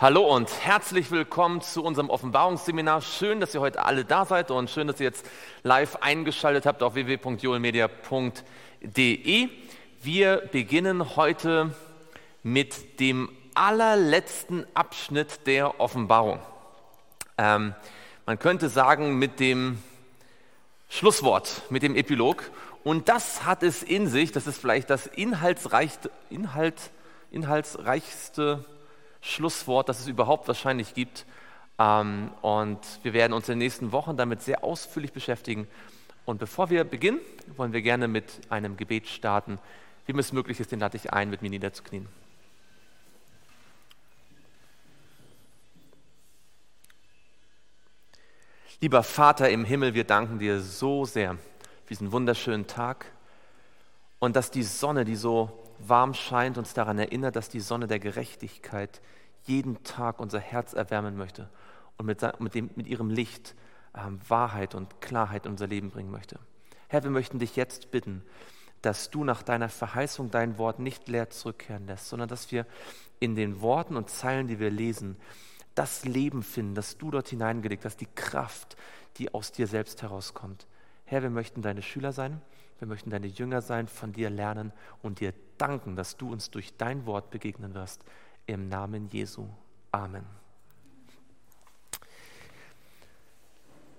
Hallo und herzlich willkommen zu unserem Offenbarungsseminar. Schön, dass ihr heute alle da seid und schön, dass ihr jetzt live eingeschaltet habt auf www.joelmedia.de. Wir beginnen heute mit dem allerletzten Abschnitt der Offenbarung. Ähm, man könnte sagen mit dem Schlusswort, mit dem Epilog. Und das hat es in sich, das ist vielleicht das inhaltsreichste, Inhalt, inhaltsreichste Schlusswort, das es überhaupt wahrscheinlich gibt. Ähm, und wir werden uns in den nächsten Wochen damit sehr ausführlich beschäftigen. Und bevor wir beginnen, wollen wir gerne mit einem Gebet starten. Wie es möglich ist, den lade ich ein, mit mir niederzuknien. Lieber Vater im Himmel, wir danken dir so sehr für diesen wunderschönen Tag und dass die Sonne, die so warm scheint, uns daran erinnert, dass die Sonne der Gerechtigkeit jeden Tag unser Herz erwärmen möchte und mit, mit, dem, mit ihrem Licht ähm, Wahrheit und Klarheit in unser Leben bringen möchte. Herr, wir möchten dich jetzt bitten, dass du nach deiner Verheißung dein Wort nicht leer zurückkehren lässt, sondern dass wir in den Worten und Zeilen, die wir lesen, das Leben finden, das du dort hineingelegt hast, die Kraft, die aus dir selbst herauskommt. Herr, wir möchten deine Schüler sein, wir möchten deine Jünger sein, von dir lernen und dir danken, dass du uns durch dein Wort begegnen wirst. Im Namen Jesu. Amen.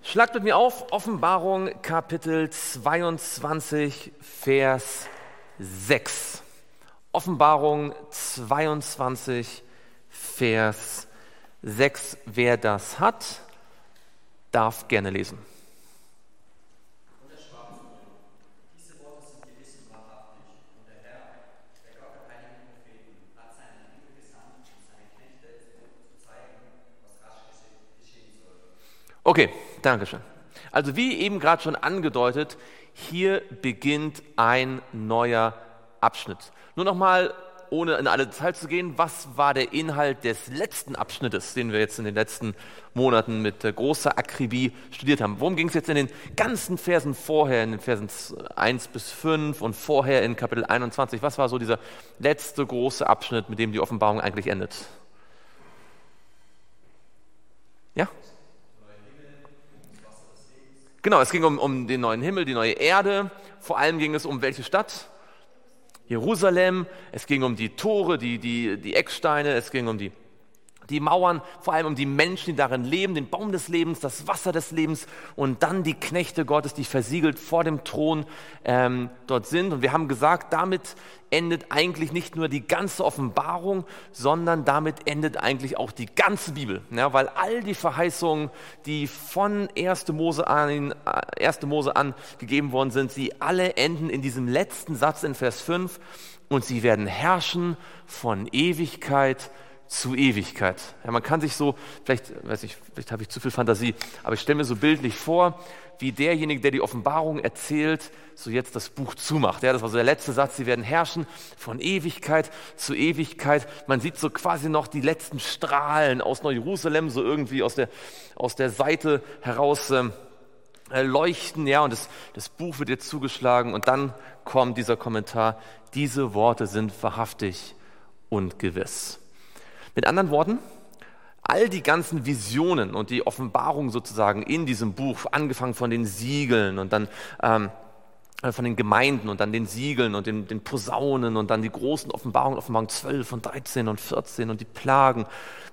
Schlagt mit mir auf Offenbarung Kapitel 22, Vers 6. Offenbarung 22, Vers 6. Wer das hat, darf gerne lesen. Okay, danke schön. Also wie eben gerade schon angedeutet, hier beginnt ein neuer Abschnitt. Nur nochmal, ohne in alle Details zu gehen, was war der Inhalt des letzten Abschnittes, den wir jetzt in den letzten Monaten mit äh, großer Akribie studiert haben? Worum ging es jetzt in den ganzen Versen vorher, in den Versen 1 bis 5 und vorher in Kapitel 21? Was war so dieser letzte große Abschnitt, mit dem die Offenbarung eigentlich endet? Ja? Genau, es ging um, um den neuen Himmel, die neue Erde. Vor allem ging es um welche Stadt? Jerusalem. Es ging um die Tore, die, die, die Ecksteine. Es ging um die die Mauern, vor allem um die Menschen, die darin leben, den Baum des Lebens, das Wasser des Lebens und dann die Knechte Gottes, die versiegelt vor dem Thron ähm, dort sind. Und wir haben gesagt, damit endet eigentlich nicht nur die ganze Offenbarung, sondern damit endet eigentlich auch die ganze Bibel. Ja, weil all die Verheißungen, die von 1. Mose an, 1. Äh, Mose an gegeben worden sind, sie alle enden in diesem letzten Satz in Vers 5 und sie werden herrschen von Ewigkeit zu Ewigkeit. Ja, man kann sich so, vielleicht, weiß ich, vielleicht habe ich zu viel Fantasie, aber ich stelle mir so bildlich vor, wie derjenige, der die Offenbarung erzählt, so jetzt das Buch zumacht. Ja, das war so der letzte Satz, sie werden herrschen von Ewigkeit zu Ewigkeit. Man sieht so quasi noch die letzten Strahlen aus Neu-Jerusalem, so irgendwie aus der, aus der Seite heraus ähm, äh, leuchten, ja, und das, das Buch wird jetzt zugeschlagen und dann kommt dieser Kommentar, diese Worte sind wahrhaftig und gewiss. Mit anderen Worten, all die ganzen Visionen und die Offenbarung sozusagen in diesem Buch, angefangen von den Siegeln und dann ähm, äh, von den Gemeinden und dann den Siegeln und den, den Posaunen und dann die großen Offenbarungen, Offenbarung 12 und 13 und 14 und die Plagen,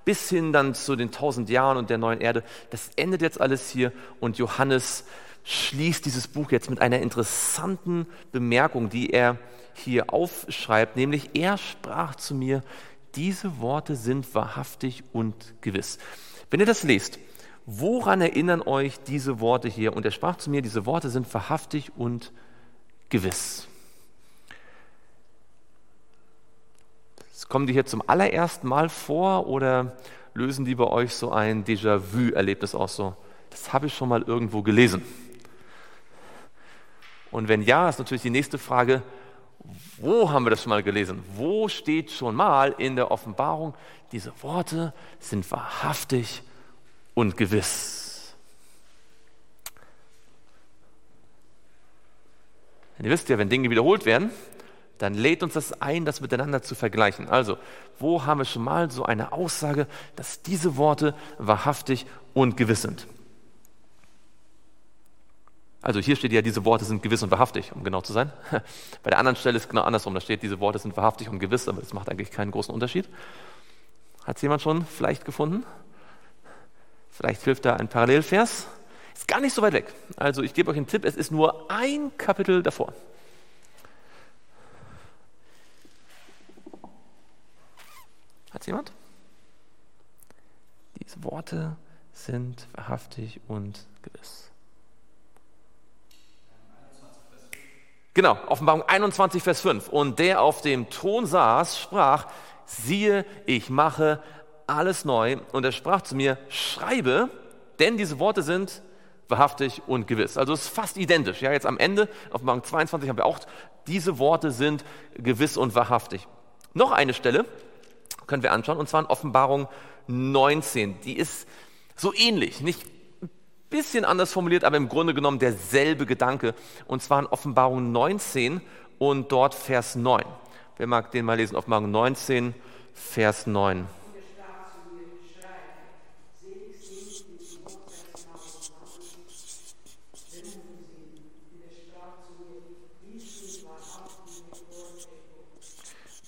bis hin dann zu den tausend Jahren und der neuen Erde. Das endet jetzt alles hier und Johannes schließt dieses Buch jetzt mit einer interessanten Bemerkung, die er hier aufschreibt, nämlich er sprach zu mir, diese Worte sind wahrhaftig und gewiss. Wenn ihr das lest, woran erinnern euch diese Worte hier? Und er sprach zu mir, diese Worte sind wahrhaftig und gewiss. Kommen die hier zum allerersten Mal vor oder lösen die bei euch so ein Déjà-vu-Erlebnis aus? So, das habe ich schon mal irgendwo gelesen. Und wenn ja, ist natürlich die nächste Frage, wo haben wir das schon mal gelesen? Wo steht schon mal in der Offenbarung, diese Worte sind wahrhaftig und gewiss? Und ihr wisst ja, wenn Dinge wiederholt werden, dann lädt uns das ein, das miteinander zu vergleichen. Also, wo haben wir schon mal so eine Aussage, dass diese Worte wahrhaftig und gewiss sind? Also hier steht ja, diese Worte sind gewiss und wahrhaftig, um genau zu sein. Bei der anderen Stelle ist es genau andersrum. Da steht, diese Worte sind wahrhaftig und gewiss, aber das macht eigentlich keinen großen Unterschied. Hat es jemand schon vielleicht gefunden? Vielleicht hilft da ein Parallelvers. Ist gar nicht so weit weg. Also ich gebe euch einen Tipp, es ist nur ein Kapitel davor. Hat jemand? Diese Worte sind wahrhaftig und gewiss. Genau, Offenbarung 21, Vers 5. Und der auf dem Thron saß, sprach, siehe, ich mache alles neu. Und er sprach zu mir, schreibe, denn diese Worte sind wahrhaftig und gewiss. Also es ist fast identisch. Ja, jetzt am Ende, Offenbarung 22 haben wir auch, diese Worte sind gewiss und wahrhaftig. Noch eine Stelle können wir anschauen, und zwar in Offenbarung 19. Die ist so ähnlich, nicht bisschen anders formuliert, aber im Grunde genommen derselbe Gedanke. Und zwar in Offenbarung 19 und dort Vers 9. Wer mag den mal lesen? Offenbarung 19, Vers 9.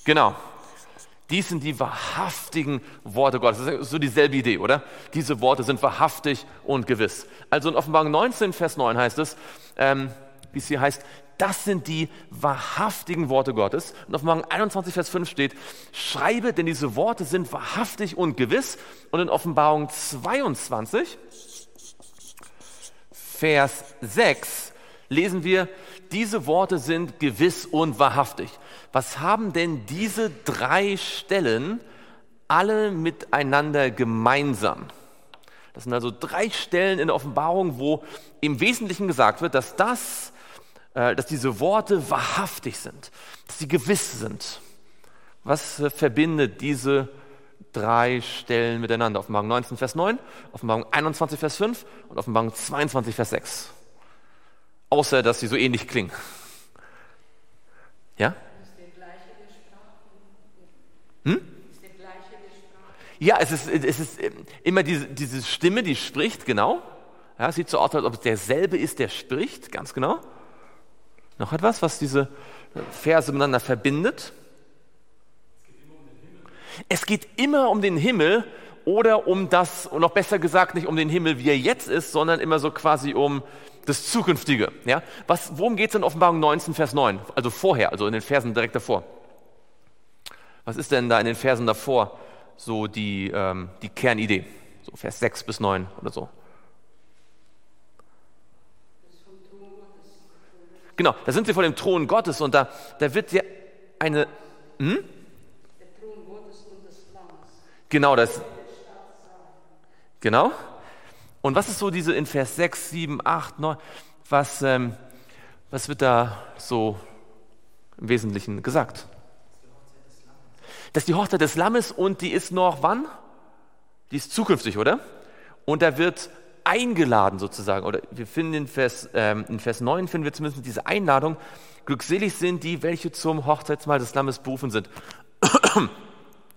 Genau, dies sind die wahrhaftigen Worte Gottes. Das ist so dieselbe Idee, oder? Diese Worte sind wahrhaftig und gewiss. Also in Offenbarung 19, Vers 9 heißt es, ähm, wie es hier heißt, das sind die wahrhaftigen Worte Gottes. Und Offenbarung 21, Vers 5 steht, schreibe, denn diese Worte sind wahrhaftig und gewiss. Und in Offenbarung 22, Vers 6 lesen wir, diese Worte sind gewiss und wahrhaftig. Was haben denn diese drei Stellen alle miteinander gemeinsam? Das sind also drei Stellen in der Offenbarung, wo im Wesentlichen gesagt wird, dass das, äh, dass diese Worte wahrhaftig sind, dass sie gewiss sind. Was äh, verbindet diese drei Stellen miteinander? Offenbarung 19, Vers 9, Offenbarung 21, Vers 5 und Offenbarung 22, Vers 6 außer dass sie so ähnlich klingen. Ja? Hm? Ja, es ist, es ist ähm, immer diese, diese Stimme, die spricht, genau. Ja, sieht so aus, als ob es derselbe ist, der spricht, ganz genau. Noch etwas, was diese Verse miteinander verbindet? Es geht immer um den Himmel oder um das, und noch besser gesagt, nicht um den Himmel, wie er jetzt ist, sondern immer so quasi um das Zukünftige. Ja? Was, worum geht es in Offenbarung 19, Vers 9? Also vorher, also in den Versen direkt davor. Was ist denn da in den Versen davor so die, ähm, die Kernidee? So Vers 6 bis 9 oder so. Genau, da sind sie vor dem Thron Gottes und da, da wird ja eine. Hm? Genau, das. Genau. Und was ist so diese in Vers 6, 7, 8, 9, was, ähm, was wird da so im Wesentlichen gesagt? Das ist die Hochzeit des Lammes und die ist noch wann? Die ist zukünftig, oder? Und da wird eingeladen sozusagen, oder wir finden in Vers, ähm, in Vers 9 finden wir zumindest diese Einladung, glückselig sind die, welche zum Hochzeitsmahl des Lammes berufen sind.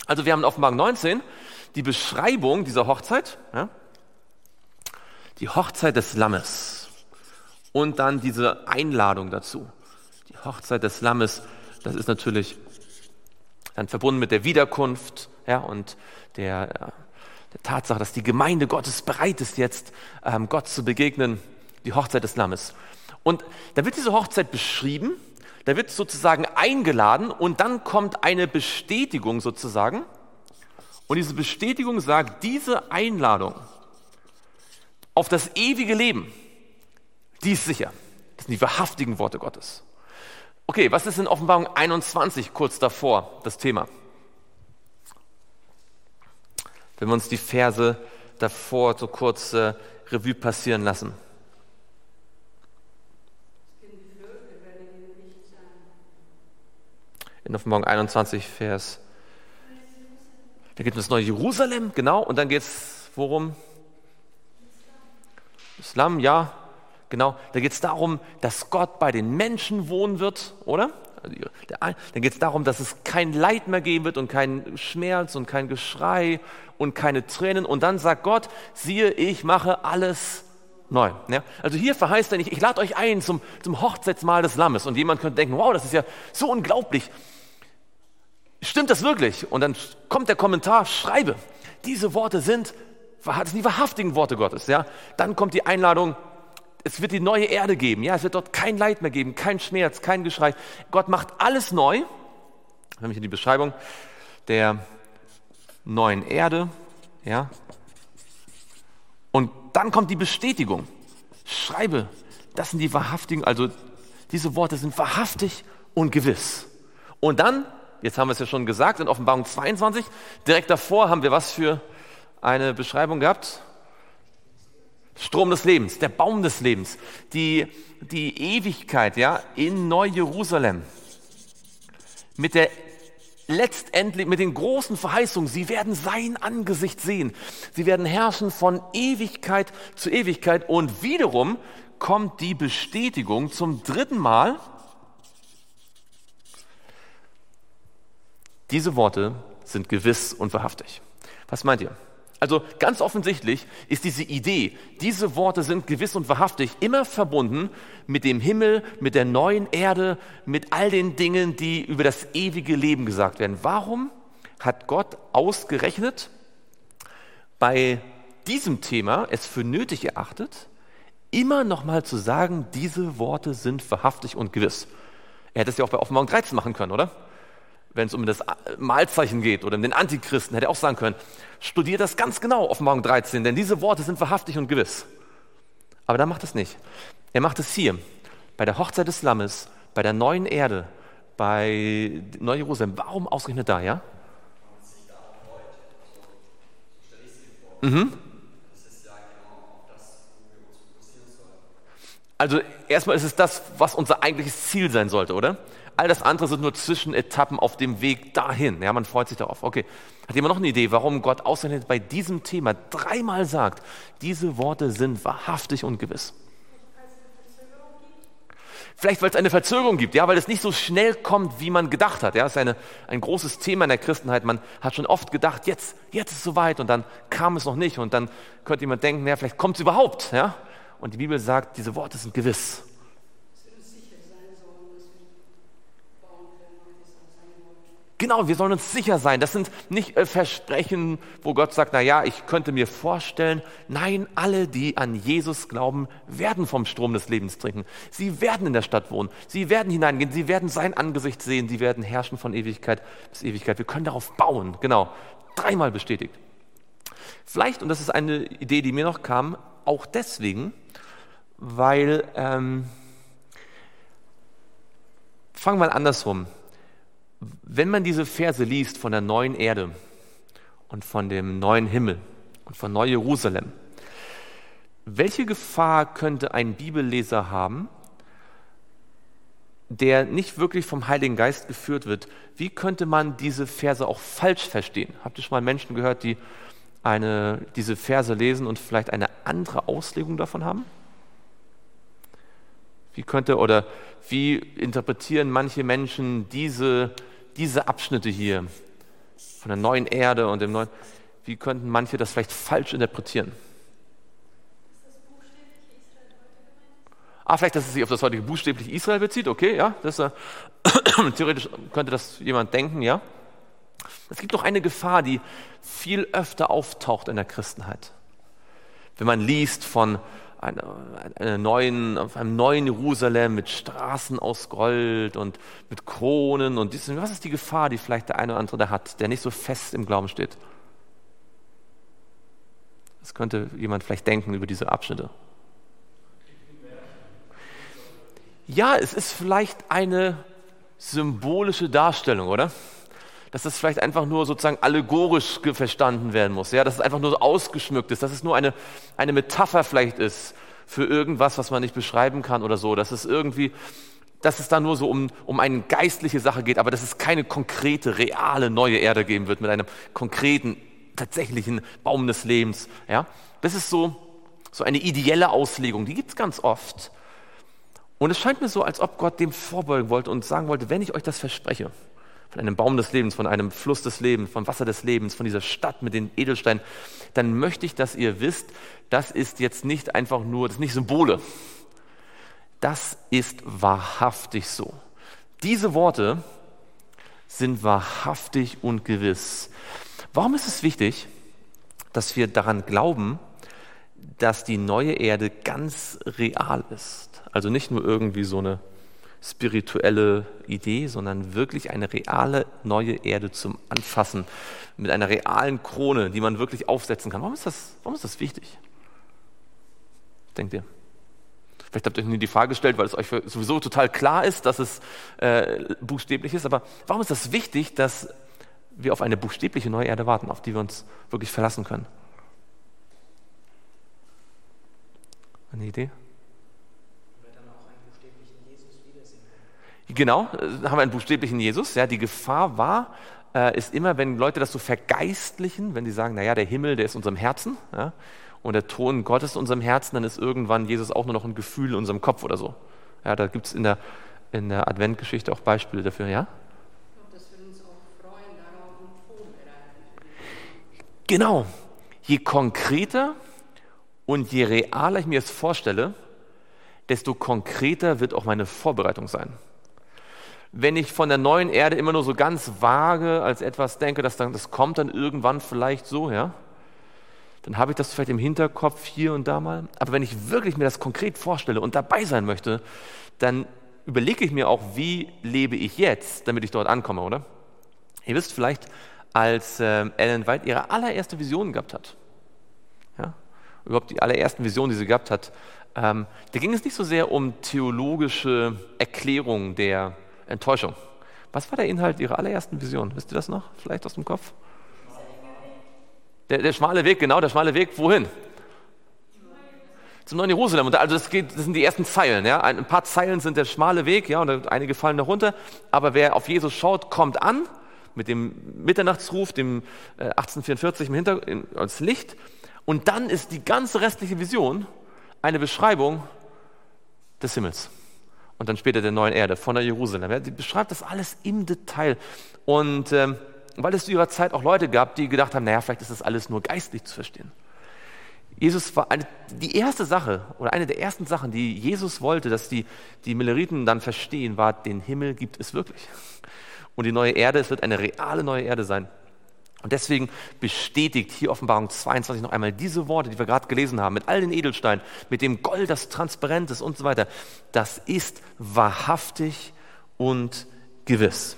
Also wir haben in Offenbarung 19 die Beschreibung dieser Hochzeit, ja, die Hochzeit des Lammes und dann diese Einladung dazu. Die Hochzeit des Lammes, das ist natürlich dann verbunden mit der Wiederkunft ja, und der, der Tatsache, dass die Gemeinde Gottes bereit ist, jetzt ähm, Gott zu begegnen, die Hochzeit des Lammes. Und da wird diese Hochzeit beschrieben, da wird sozusagen eingeladen und dann kommt eine Bestätigung sozusagen. Und diese Bestätigung sagt, diese Einladung auf das ewige Leben, die ist sicher. Das sind die wahrhaftigen Worte Gottes. Okay, was ist in Offenbarung 21 kurz davor das Thema? Wenn wir uns die Verse davor so kurz äh, Revue passieren lassen. In Offenbarung 21, Vers. Da geht es um das neue Jerusalem, genau, und dann geht es worum? Islam, ja, genau. Da geht es darum, dass Gott bei den Menschen wohnen wird, oder? Dann geht es darum, dass es kein Leid mehr geben wird und kein Schmerz und kein Geschrei und keine Tränen. Und dann sagt Gott, siehe, ich mache alles neu. Ja? Also hier verheißt er nicht, ich lade euch ein zum, zum Hochzeitsmahl des Lammes. Und jemand könnte denken, wow, das ist ja so unglaublich. Stimmt das wirklich? Und dann kommt der Kommentar, schreibe, diese Worte sind, sind die wahrhaftigen Worte Gottes. Ja? Dann kommt die Einladung, es wird die neue Erde geben. Ja, es wird dort kein Leid mehr geben, kein Schmerz, kein Geschrei. Gott macht alles neu. Nämlich in die Beschreibung der neuen Erde. Ja. Und dann kommt die Bestätigung. Schreibe, das sind die wahrhaftigen, also diese Worte sind wahrhaftig und gewiss. Und dann, jetzt haben wir es ja schon gesagt, in Offenbarung 22, direkt davor haben wir was für eine Beschreibung gehabt? Strom des Lebens, der Baum des Lebens, die, die Ewigkeit ja, in Neu-Jerusalem. Mit der letztendlich, mit den großen Verheißungen, sie werden sein Angesicht sehen. Sie werden herrschen von Ewigkeit zu Ewigkeit. Und wiederum kommt die Bestätigung zum dritten Mal. Diese Worte sind gewiss und wahrhaftig. Was meint ihr? Also ganz offensichtlich ist diese Idee, diese Worte sind gewiss und wahrhaftig immer verbunden mit dem Himmel, mit der neuen Erde, mit all den Dingen, die über das ewige Leben gesagt werden. Warum hat Gott ausgerechnet bei diesem Thema es für nötig erachtet, immer nochmal zu sagen, diese Worte sind wahrhaftig und gewiss? Er hätte es ja auch bei Offenbarung 13 machen können, oder? Wenn es um das Mahlzeichen geht oder um den Antichristen, hätte er auch sagen können, studiert das ganz genau, Offenbarung 13, denn diese Worte sind wahrhaftig und gewiss. Aber da macht es nicht. Er macht es hier, bei der Hochzeit des Lammes, bei der neuen Erde, bei Neu-Jerusalem. Warum ausgerechnet da, ja? Mhm. Also erstmal ist es das, was unser eigentliches Ziel sein sollte, oder? All das andere sind nur Zwischenetappen auf dem Weg dahin. Ja, man freut sich darauf. Okay. Hat jemand noch eine Idee, warum Gott ausgerechnet bei diesem Thema dreimal sagt, diese Worte sind wahrhaftig und gewiss? Vielleicht, weil es eine Verzögerung gibt, ja, weil es nicht so schnell kommt, wie man gedacht hat. Ja, das ist eine, ein großes Thema in der Christenheit. Man hat schon oft gedacht, jetzt, jetzt ist es soweit und dann kam es noch nicht und dann könnte jemand denken, ja, vielleicht kommt es überhaupt. Ja? Und die Bibel sagt, diese Worte sind gewiss. Genau, wir sollen uns sicher sein. Das sind nicht äh, Versprechen, wo Gott sagt, na ja, ich könnte mir vorstellen. Nein, alle, die an Jesus glauben, werden vom Strom des Lebens trinken. Sie werden in der Stadt wohnen. Sie werden hineingehen. Sie werden sein Angesicht sehen. Sie werden herrschen von Ewigkeit bis Ewigkeit. Wir können darauf bauen. Genau. Dreimal bestätigt. Vielleicht, und das ist eine Idee, die mir noch kam, auch deswegen, weil, ähm, fangen wir andersrum wenn man diese Verse liest von der neuen Erde und von dem neuen Himmel und von Neu-Jerusalem, welche Gefahr könnte ein Bibelleser haben, der nicht wirklich vom Heiligen Geist geführt wird? Wie könnte man diese Verse auch falsch verstehen? Habt ihr schon mal Menschen gehört, die eine, diese Verse lesen und vielleicht eine andere Auslegung davon haben? Wie könnte oder wie interpretieren manche Menschen diese diese Abschnitte hier von der neuen Erde und dem neuen, wie könnten manche das vielleicht falsch interpretieren? Ah, vielleicht, dass es sich auf das heutige buchstäblich Israel bezieht, okay, ja, das, äh, theoretisch könnte das jemand denken, ja. Es gibt doch eine Gefahr, die viel öfter auftaucht in der Christenheit. Wenn man liest von einer, einer neuen, auf einem neuen Jerusalem mit Straßen aus Gold und mit Kronen und dies. Was ist die Gefahr, die vielleicht der eine oder andere da hat, der nicht so fest im Glauben steht? Das könnte jemand vielleicht denken über diese Abschnitte. Ja, es ist vielleicht eine symbolische Darstellung, oder? Dass das vielleicht einfach nur sozusagen allegorisch verstanden werden muss, ja, dass es einfach nur so ausgeschmückt ist, dass es nur eine, eine Metapher vielleicht ist für irgendwas, was man nicht beschreiben kann oder so, dass es irgendwie, dass es da nur so um, um eine geistliche Sache geht, aber dass es keine konkrete, reale neue Erde geben wird mit einem konkreten, tatsächlichen Baum des Lebens, ja. Das ist so, so eine ideelle Auslegung, die gibt es ganz oft. Und es scheint mir so, als ob Gott dem vorbeugen wollte und sagen wollte, wenn ich euch das verspreche, von einem Baum des Lebens, von einem Fluss des Lebens, vom Wasser des Lebens, von dieser Stadt mit den Edelsteinen, dann möchte ich, dass ihr wisst, das ist jetzt nicht einfach nur, das sind nicht Symbole. Das ist wahrhaftig so. Diese Worte sind wahrhaftig und gewiss. Warum ist es wichtig, dass wir daran glauben, dass die neue Erde ganz real ist? Also nicht nur irgendwie so eine spirituelle Idee, sondern wirklich eine reale neue Erde zum Anfassen mit einer realen Krone, die man wirklich aufsetzen kann. Warum ist das, warum ist das wichtig? Denkt ihr? Vielleicht habt ihr euch nie die Frage gestellt, weil es euch sowieso total klar ist, dass es äh, buchstäblich ist. Aber warum ist das wichtig, dass wir auf eine buchstäbliche neue Erde warten, auf die wir uns wirklich verlassen können? Eine Idee? Genau, äh, haben wir einen buchstäblichen Jesus. Ja, die Gefahr war, äh, ist immer, wenn Leute das so vergeistlichen, wenn sie sagen, naja, der Himmel, der ist in unserem Herzen ja, und der Thron Gottes in unserem Herzen, dann ist irgendwann Jesus auch nur noch ein Gefühl in unserem Kopf oder so. Ja, da gibt es in der, in der Adventgeschichte auch Beispiele dafür, ja? Genau. Je konkreter und je realer ich mir es vorstelle, desto konkreter wird auch meine Vorbereitung sein wenn ich von der neuen Erde immer nur so ganz vage als etwas denke, dass dann, das kommt dann irgendwann vielleicht so, ja, dann habe ich das vielleicht im Hinterkopf hier und da mal. Aber wenn ich wirklich mir das konkret vorstelle und dabei sein möchte, dann überlege ich mir auch, wie lebe ich jetzt, damit ich dort ankomme, oder? Ihr wisst vielleicht, als äh, Ellen White ihre allererste Vision gehabt hat, ja, überhaupt die allerersten Visionen, die sie gehabt hat, ähm, da ging es nicht so sehr um theologische Erklärung der Enttäuschung. Was war der Inhalt Ihrer allerersten Vision? Wisst ihr das noch? Vielleicht aus dem Kopf? Der, der schmale Weg, genau, der schmale Weg, wohin? Zum neuen Jerusalem. Und also das, geht, das sind die ersten Zeilen. Ja? Ein paar Zeilen sind der schmale Weg, ja, und einige fallen darunter. Aber wer auf Jesus schaut, kommt an mit dem Mitternachtsruf, dem 1844 äh, im Hintergrund als Licht. Und dann ist die ganze restliche Vision eine Beschreibung des Himmels und dann später der neuen Erde, von der Jerusalem. Sie beschreibt das alles im Detail. Und ähm, weil es zu ihrer Zeit auch Leute gab, die gedacht haben, naja, vielleicht ist das alles nur geistlich zu verstehen. Jesus war eine, die erste Sache oder eine der ersten Sachen, die Jesus wollte, dass die, die Milleriten dann verstehen, war, den Himmel gibt es wirklich. Und die neue Erde, es wird eine reale neue Erde sein. Und deswegen bestätigt hier Offenbarung 22 noch einmal diese Worte, die wir gerade gelesen haben, mit all den Edelsteinen, mit dem Gold, das transparent ist und so weiter. Das ist wahrhaftig und gewiss.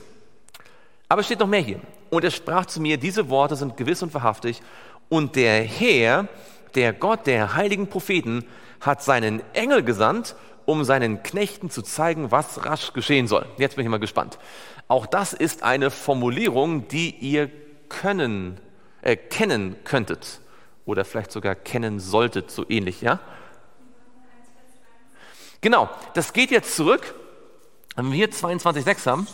Aber es steht noch mehr hier. Und er sprach zu mir, diese Worte sind gewiss und wahrhaftig. Und der Herr, der Gott der heiligen Propheten, hat seinen Engel gesandt, um seinen Knechten zu zeigen, was rasch geschehen soll. Jetzt bin ich mal gespannt. Auch das ist eine Formulierung, die ihr können, äh, kennen könntet oder vielleicht sogar kennen solltet, so ähnlich, ja? Genau, das geht jetzt zurück, wenn wir hier 22,6 haben,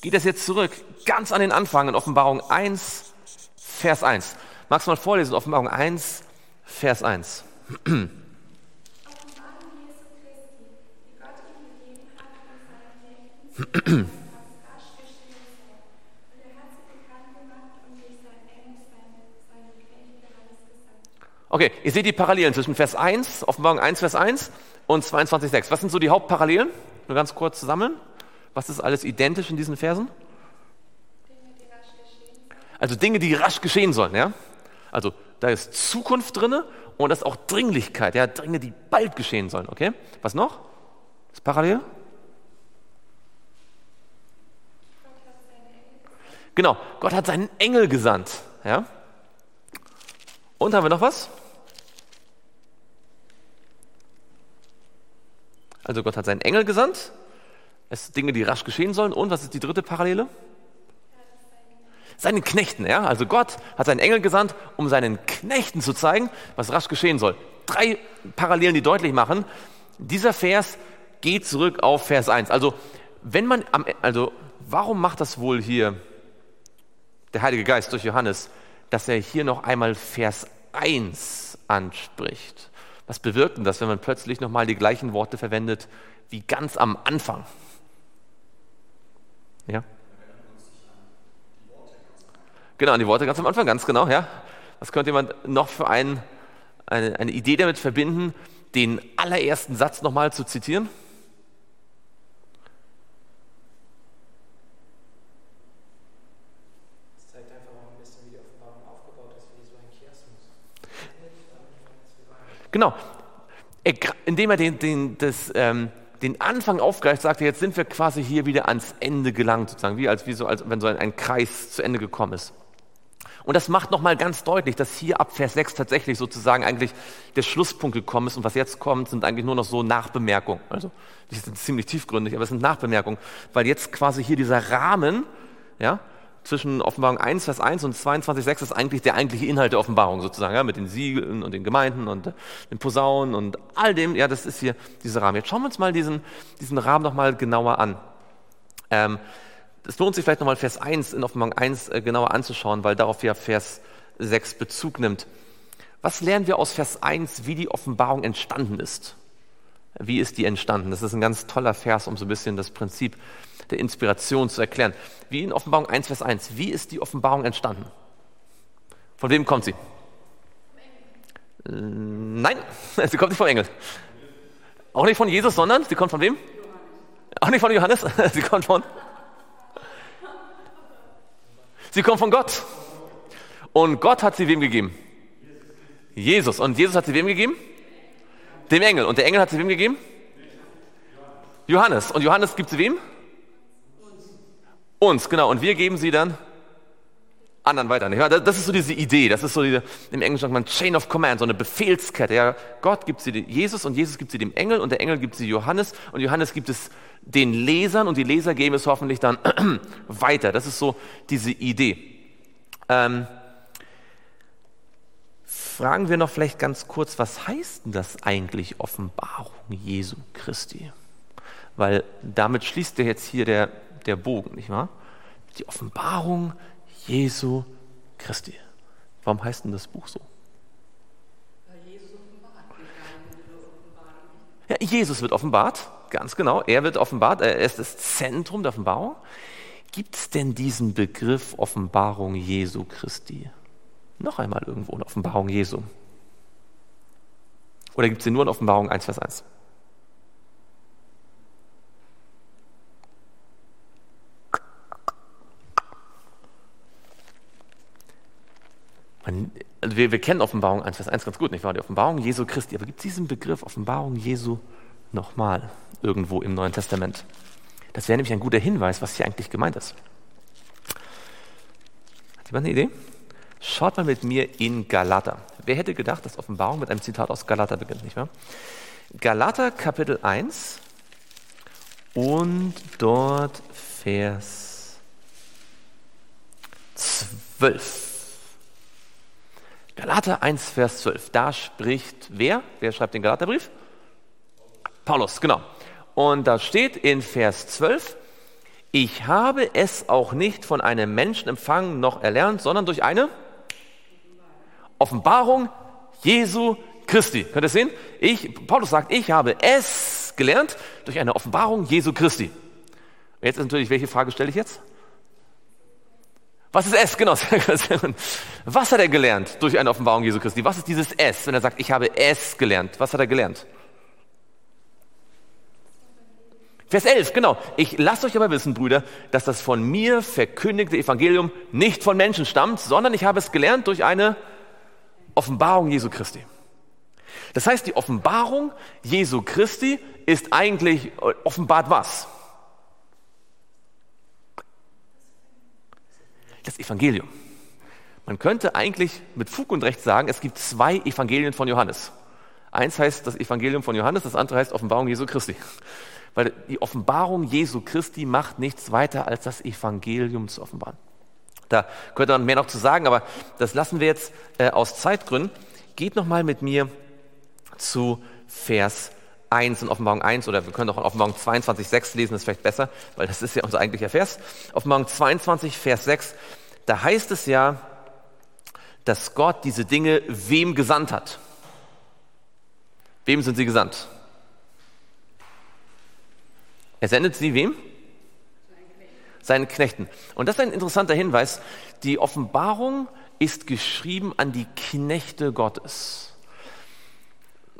geht das jetzt zurück, ganz an den Anfang in Offenbarung 1, Vers 1. Magst du mal vorlesen, Offenbarung 1, Vers 1. Okay, ihr seht die Parallelen zwischen Vers 1, Offenbarung 1, Vers 1 und 22, 6. Was sind so die Hauptparallelen? Nur ganz kurz zusammen. Was ist alles identisch in diesen Versen? Also Dinge, die rasch geschehen sollen, ja? Also da ist Zukunft drin und das ist auch Dringlichkeit, ja, Dinge, die bald geschehen sollen, okay? Was noch? Das parallel? Genau, Gott hat seinen Engel gesandt, ja? Und haben wir noch was? Also Gott hat seinen Engel gesandt. Es sind Dinge, die rasch geschehen sollen. Und was ist die dritte Parallele? Seinen Knechten, ja. Also Gott hat seinen Engel gesandt, um seinen Knechten zu zeigen, was rasch geschehen soll. Drei Parallelen, die deutlich machen, dieser Vers geht zurück auf Vers 1. Also, wenn man am, also, warum macht das wohl hier der Heilige Geist durch Johannes, dass er hier noch einmal Vers 1 anspricht? Was bewirkt denn das, wenn man plötzlich nochmal die gleichen Worte verwendet wie ganz am Anfang? Ja? Genau, an die Worte ganz am Anfang, ganz genau, ja. Was könnte jemand noch für ein, eine, eine Idee damit verbinden, den allerersten Satz nochmal zu zitieren? Genau. indem er den, den, das, ähm, den Anfang aufgreift, sagt er, jetzt sind wir quasi hier wieder ans Ende gelangt, sozusagen, wie, als, wie so, als wenn so ein, ein Kreis zu Ende gekommen ist. Und das macht nochmal ganz deutlich, dass hier ab Vers 6 tatsächlich sozusagen eigentlich der Schlusspunkt gekommen ist und was jetzt kommt, sind eigentlich nur noch so Nachbemerkungen. Also, die sind ziemlich tiefgründig, aber es sind Nachbemerkungen, weil jetzt quasi hier dieser Rahmen, ja, zwischen Offenbarung 1, Vers 1 und 22, 6 ist eigentlich der eigentliche Inhalt der Offenbarung sozusagen, ja, mit den Siegeln und den Gemeinden und den Posaunen und all dem. Ja, das ist hier dieser Rahmen. Jetzt schauen wir uns mal diesen, diesen Rahmen nochmal genauer an. Ähm, es lohnt sich vielleicht nochmal Vers 1 in Offenbarung 1 äh, genauer anzuschauen, weil darauf ja Vers 6 Bezug nimmt. Was lernen wir aus Vers 1, wie die Offenbarung entstanden ist? Wie ist die entstanden? Das ist ein ganz toller Vers, um so ein bisschen das Prinzip der Inspiration zu erklären. Wie in Offenbarung 1, Vers 1. Wie ist die Offenbarung entstanden? Von wem kommt sie? Nein, sie kommt nicht vom Engel. Auch nicht von Jesus, sondern sie kommt von wem? Auch nicht von Johannes, sie kommt von. Sie kommt von Gott. Und Gott hat sie wem gegeben? Jesus. Und Jesus hat sie wem gegeben? Dem Engel. Und der Engel hat sie wem gegeben? Johannes. Und Johannes gibt sie wem? Uns, genau. Und wir geben sie dann anderen weiter. Ja, das ist so diese Idee. Das ist so diese, im Englischen sagt man Chain of Command, so eine Befehlskette. Ja, Gott gibt sie Jesus und Jesus gibt sie dem Engel und der Engel gibt sie Johannes und Johannes gibt es den Lesern und die Leser geben es hoffentlich dann weiter. Das ist so diese Idee. Ähm, fragen wir noch vielleicht ganz kurz, was heißt denn das eigentlich Offenbarung Jesu Christi? Weil damit schließt ja jetzt hier der der Bogen, nicht wahr? Die Offenbarung Jesu Christi. Warum heißt denn das Buch so? Ja, Jesus wird offenbart, ganz genau. Er wird offenbart, er ist das Zentrum der Offenbarung. Gibt es denn diesen Begriff Offenbarung Jesu Christi? Noch einmal irgendwo in Offenbarung Jesu? Oder gibt es den nur in Offenbarung 1, Vers 1? Man, also wir, wir, kennen Offenbarung 1, Vers 1 ganz gut, nicht wahr? Die Offenbarung Jesu Christi. Aber gibt es diesen Begriff Offenbarung Jesu nochmal irgendwo im Neuen Testament? Das wäre nämlich ein guter Hinweis, was hier eigentlich gemeint ist. Hat jemand eine Idee? Schaut mal mit mir in Galater. Wer hätte gedacht, dass Offenbarung mit einem Zitat aus Galater beginnt, nicht wahr? Galater Kapitel 1 und dort Vers 12. Galater 1, Vers 12. Da spricht wer? Wer schreibt den Galaterbrief? Paulus, genau. Und da steht in Vers 12, ich habe es auch nicht von einem Menschen empfangen noch erlernt, sondern durch eine Offenbarung Jesu Christi. Könnt ihr sehen? Ich, Paulus sagt, ich habe es gelernt durch eine Offenbarung Jesu Christi. Jetzt ist natürlich, welche Frage stelle ich jetzt? Was ist S? Genau. Was hat er gelernt durch eine Offenbarung Jesu Christi? Was ist dieses S, wenn er sagt, ich habe S gelernt? Was hat er gelernt? Vers 11, genau. Ich lasse euch aber wissen, Brüder, dass das von mir verkündigte Evangelium nicht von Menschen stammt, sondern ich habe es gelernt durch eine Offenbarung Jesu Christi. Das heißt, die Offenbarung Jesu Christi ist eigentlich offenbart was? das Evangelium. Man könnte eigentlich mit Fug und Recht sagen, es gibt zwei Evangelien von Johannes. Eins heißt das Evangelium von Johannes, das andere heißt Offenbarung Jesu Christi. Weil die Offenbarung Jesu Christi macht nichts weiter, als das Evangelium zu offenbaren. Da könnte man mehr noch zu sagen, aber das lassen wir jetzt äh, aus Zeitgründen. Geht nochmal mit mir zu Vers 1 in Offenbarung 1 oder wir können auch in Offenbarung 22, 6 lesen, das ist vielleicht besser, weil das ist ja unser eigentlicher Vers. Offenbarung 22, Vers 6, da heißt es ja, dass Gott diese Dinge wem gesandt hat? Wem sind sie gesandt? Er sendet sie wem? Seinen Knechten. Und das ist ein interessanter Hinweis. Die Offenbarung ist geschrieben an die Knechte Gottes.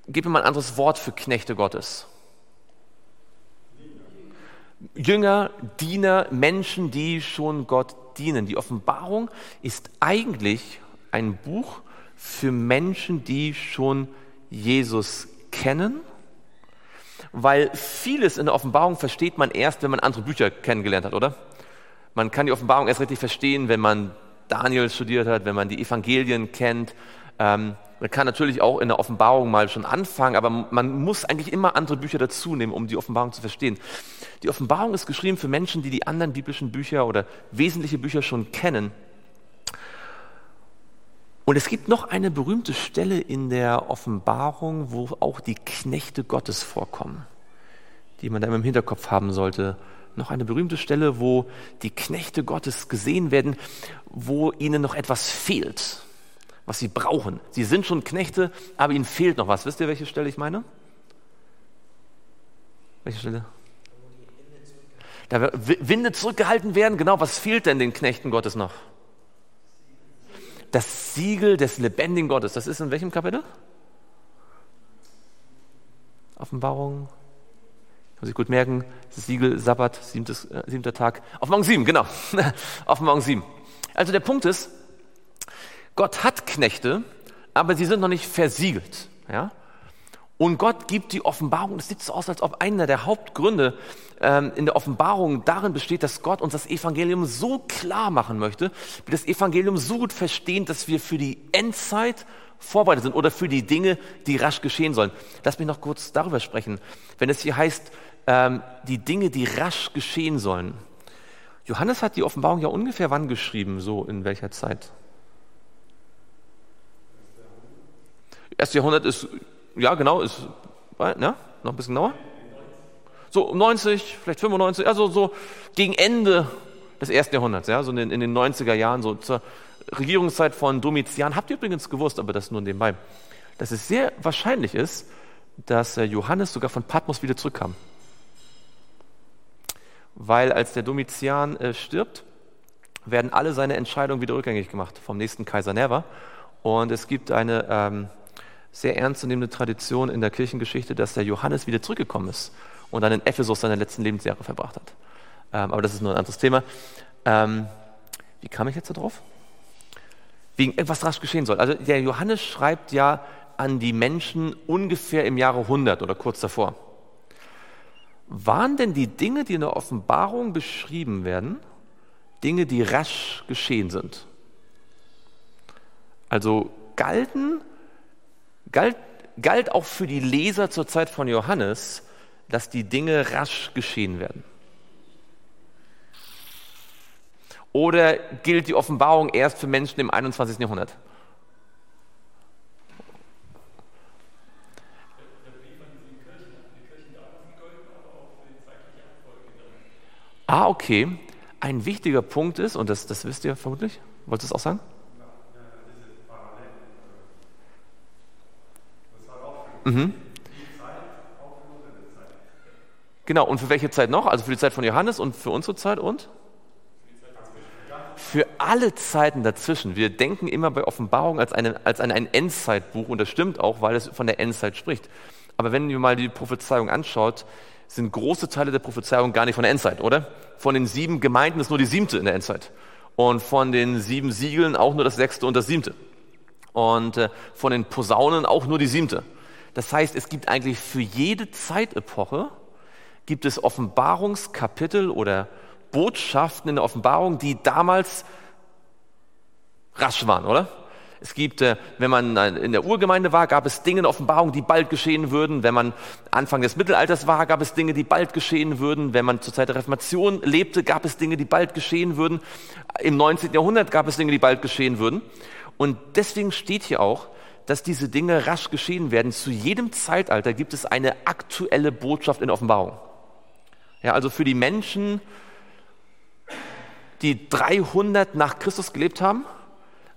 Gib mir mal ein anderes Wort für Knechte Gottes. Jünger, Diener, Menschen, die schon Gott dienen. Die Offenbarung ist eigentlich ein Buch für Menschen, die schon Jesus kennen, weil vieles in der Offenbarung versteht man erst, wenn man andere Bücher kennengelernt hat, oder? Man kann die Offenbarung erst richtig verstehen, wenn man Daniel studiert hat, wenn man die Evangelien kennt. Ähm, man kann natürlich auch in der Offenbarung mal schon anfangen, aber man muss eigentlich immer andere Bücher dazu nehmen, um die Offenbarung zu verstehen. Die Offenbarung ist geschrieben für Menschen, die die anderen biblischen Bücher oder wesentliche Bücher schon kennen. Und es gibt noch eine berühmte Stelle in der Offenbarung, wo auch die Knechte Gottes vorkommen, die man da im Hinterkopf haben sollte. Noch eine berühmte Stelle, wo die Knechte Gottes gesehen werden, wo ihnen noch etwas fehlt was sie brauchen. Sie sind schon Knechte, aber ihnen fehlt noch was. Wisst ihr, welche Stelle ich meine? Welche Stelle? Da Winde zurückgehalten werden. Genau, was fehlt denn den Knechten Gottes noch? Das Siegel des lebendigen Gottes. Das ist in welchem Kapitel? Offenbarung. Muss ich gut merken. Das Siegel, Sabbat, siebtes, äh, siebter Tag. Offenbarung 7, genau. Offenbarung 7. Also der Punkt ist, Gott hat Knechte, aber sie sind noch nicht versiegelt. Ja? Und Gott gibt die Offenbarung, es sieht so aus, als ob einer der Hauptgründe ähm, in der Offenbarung darin besteht, dass Gott uns das Evangelium so klar machen möchte, wir das Evangelium so gut verstehen, dass wir für die Endzeit vorbereitet sind oder für die Dinge, die rasch geschehen sollen. Lass mich noch kurz darüber sprechen. Wenn es hier heißt, ähm, die Dinge, die rasch geschehen sollen. Johannes hat die Offenbarung ja ungefähr wann geschrieben, so in welcher Zeit? Erste Jahrhundert ist, ja genau, ist, ja, noch ein bisschen genauer. So 90, vielleicht 95, also so gegen Ende des ersten Jahrhunderts, ja, so in den, in den 90er Jahren, so zur Regierungszeit von Domitian. Habt ihr übrigens gewusst, aber das nur nebenbei, dass es sehr wahrscheinlich ist, dass äh, Johannes sogar von Patmos wieder zurückkam. Weil als der Domitian äh, stirbt, werden alle seine Entscheidungen wieder rückgängig gemacht vom nächsten Kaiser Nerva. Und es gibt eine ähm, sehr ernstzunehmende Tradition in der Kirchengeschichte, dass der Johannes wieder zurückgekommen ist und dann in Ephesus seine letzten Lebensjahre verbracht hat. Ähm, aber das ist nur ein anderes Thema. Ähm, wie kam ich jetzt darauf? Wegen etwas rasch geschehen soll. Also der Johannes schreibt ja an die Menschen ungefähr im Jahre 100 oder kurz davor. Waren denn die Dinge, die in der Offenbarung beschrieben werden, Dinge, die rasch geschehen sind? Also galten galt, galt auch für die Leser zur Zeit von Johannes, dass die Dinge rasch geschehen werden. Oder gilt die Offenbarung erst für Menschen im 21. Jahrhundert? Ah, okay. Ein wichtiger Punkt ist, und das, das wisst ihr vermutlich, wolltest du es auch sagen? Mhm. Genau, und für welche Zeit noch? Also für die Zeit von Johannes und für unsere Zeit und? Für alle Zeiten dazwischen. Wir denken immer bei Offenbarung als, eine, als ein, ein Endzeitbuch und das stimmt auch, weil es von der Endzeit spricht. Aber wenn ihr mal die Prophezeiung anschaut, sind große Teile der Prophezeiung gar nicht von der Endzeit, oder? Von den sieben Gemeinden ist nur die siebte in der Endzeit. Und von den sieben Siegeln auch nur das sechste und das siebte. Und äh, von den Posaunen auch nur die siebte. Das heißt, es gibt eigentlich für jede Zeitepoche gibt es Offenbarungskapitel oder Botschaften in der Offenbarung, die damals rasch waren, oder? Es gibt, äh, wenn man in der Urgemeinde war, gab es Dinge in Offenbarung, die bald geschehen würden. Wenn man Anfang des Mittelalters war, gab es Dinge, die bald geschehen würden. Wenn man zur Zeit der Reformation lebte, gab es Dinge, die bald geschehen würden. Im 19. Jahrhundert gab es Dinge, die bald geschehen würden. Und deswegen steht hier auch, dass diese Dinge rasch geschehen werden. Zu jedem Zeitalter gibt es eine aktuelle Botschaft in Offenbarung. Ja, also für die Menschen, die 300 nach Christus gelebt haben,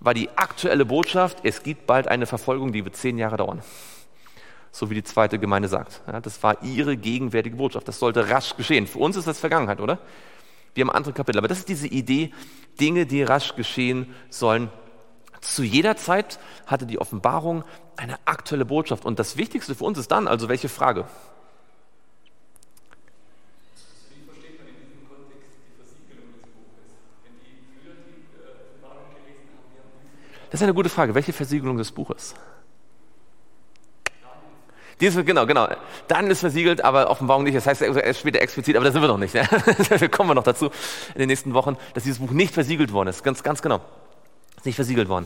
war die aktuelle Botschaft, es gibt bald eine Verfolgung, die wird zehn Jahre dauern. so wie die zweite Gemeinde sagt. Ja, das war ihre gegenwärtige Botschaft. Das sollte rasch geschehen. Für uns ist das Vergangenheit, oder? Wir haben andere Kapitel. Aber das ist diese Idee, Dinge, die rasch geschehen sollen. Zu jeder Zeit hatte die Offenbarung eine aktuelle Botschaft. Und das Wichtigste für uns ist dann, also welche Frage? Das ist eine gute Frage. Welche Versiegelung des Buches? Diese, genau, genau. Dann ist versiegelt, aber Offenbarung nicht. Das heißt später explizit, aber da sind wir noch nicht. Ne? kommen wir noch dazu in den nächsten Wochen, dass dieses Buch nicht versiegelt worden ist. Ganz, ganz genau. Ist nicht versiegelt worden.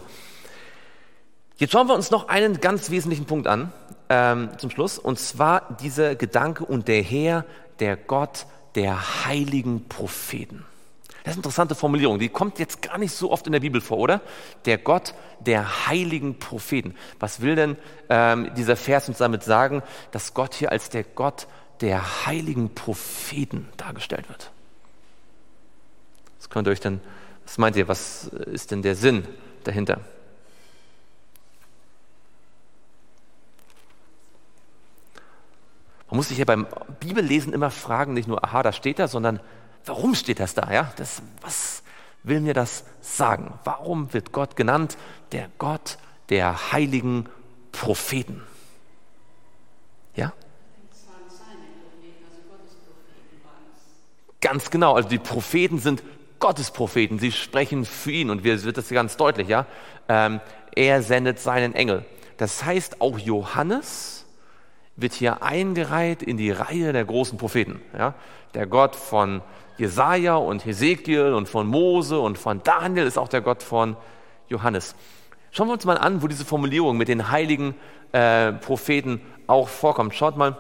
Jetzt schauen wir uns noch einen ganz wesentlichen Punkt an ähm, zum Schluss, und zwar dieser Gedanke und der Herr, der Gott der heiligen Propheten. Das ist eine interessante Formulierung, die kommt jetzt gar nicht so oft in der Bibel vor, oder? Der Gott der heiligen Propheten. Was will denn ähm, dieser Vers uns damit sagen, dass Gott hier als der Gott der heiligen Propheten dargestellt wird? Was könnt ihr euch denn, was meint ihr, was ist denn der Sinn dahinter? Man muss sich ja beim Bibellesen immer fragen, nicht nur, aha, da steht da, sondern Warum steht das da? Ja? Das, was will mir das sagen? Warum wird Gott genannt der Gott der heiligen Propheten? Ja? Ganz genau, also die Propheten sind Gottes Propheten, sie sprechen für ihn und wir wird das ganz deutlich, ja. Ähm, er sendet seinen Engel. Das heißt, auch Johannes wird hier eingereiht in die Reihe der großen Propheten. Ja? Der Gott von Jesaja und Hesekiel und von Mose und von Daniel ist auch der Gott von Johannes. Schauen wir uns mal an, wo diese Formulierung mit den heiligen äh, Propheten auch vorkommt. Schaut mal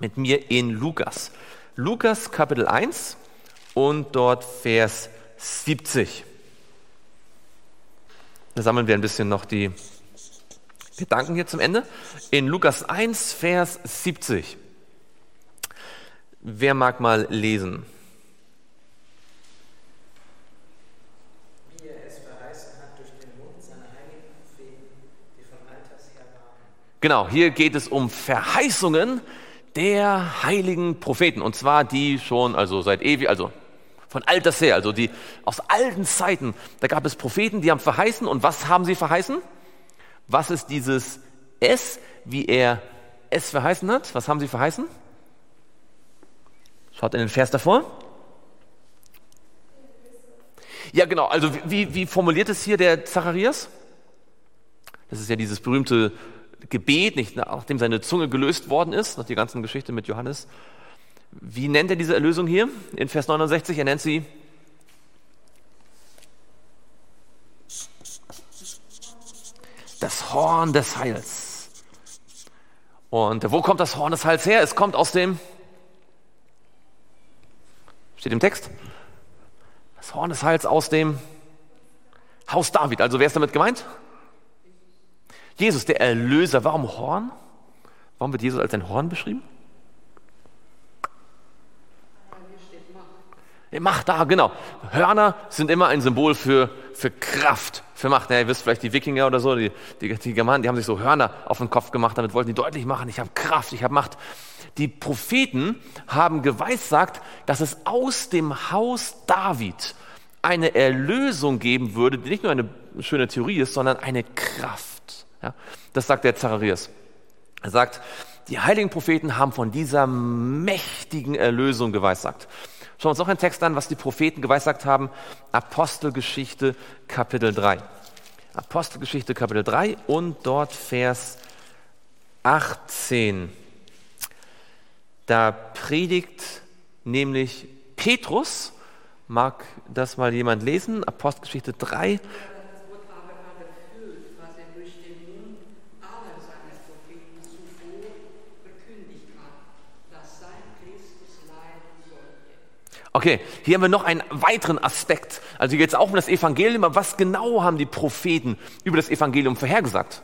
mit mir in Lukas. Lukas Kapitel 1 und dort Vers 70. Da sammeln wir ein bisschen noch die Gedanken hier zum Ende. In Lukas 1, Vers 70. Wer mag mal lesen? Genau, hier geht es um Verheißungen der heiligen Propheten. Und zwar die schon, also seit ewig, also von alters her, also die aus alten Zeiten. Da gab es Propheten, die haben verheißen. Und was haben sie verheißen? Was ist dieses S, wie er es verheißen hat? Was haben sie verheißen? Schaut in den Vers davor. Ja, genau. Also wie, wie formuliert es hier der Zacharias? Das ist ja dieses berühmte Gebet, nicht nachdem seine Zunge gelöst worden ist, nach der ganzen Geschichte mit Johannes. Wie nennt er diese Erlösung hier? In Vers 69, er nennt sie das Horn des Heils. Und wo kommt das Horn des Heils her? Es kommt aus dem, steht im Text, das Horn des Heils aus dem Haus David. Also wer ist damit gemeint? Jesus, der Erlöser. Warum Horn? Warum wird Jesus als ein Horn beschrieben? Macht da, genau. Hörner sind immer ein Symbol für, für Kraft, für Macht. Ja, ihr wisst vielleicht, die Wikinger oder so, die, die, die Germanen, die haben sich so Hörner auf den Kopf gemacht, damit wollten die deutlich machen, ich habe Kraft, ich habe Macht. Die Propheten haben geweissagt, dass es aus dem Haus David eine Erlösung geben würde, die nicht nur eine schöne Theorie ist, sondern eine Kraft. Ja, das sagt der Zacharias. Er sagt, die heiligen Propheten haben von dieser mächtigen Erlösung geweissagt. Schauen wir uns noch einen Text an, was die Propheten geweissagt haben. Apostelgeschichte Kapitel 3. Apostelgeschichte Kapitel 3 und dort Vers 18. Da predigt nämlich Petrus, mag das mal jemand lesen, Apostelgeschichte 3 Okay, hier haben wir noch einen weiteren Aspekt. Also es auch um das Evangelium, aber was genau haben die Propheten über das Evangelium vorhergesagt?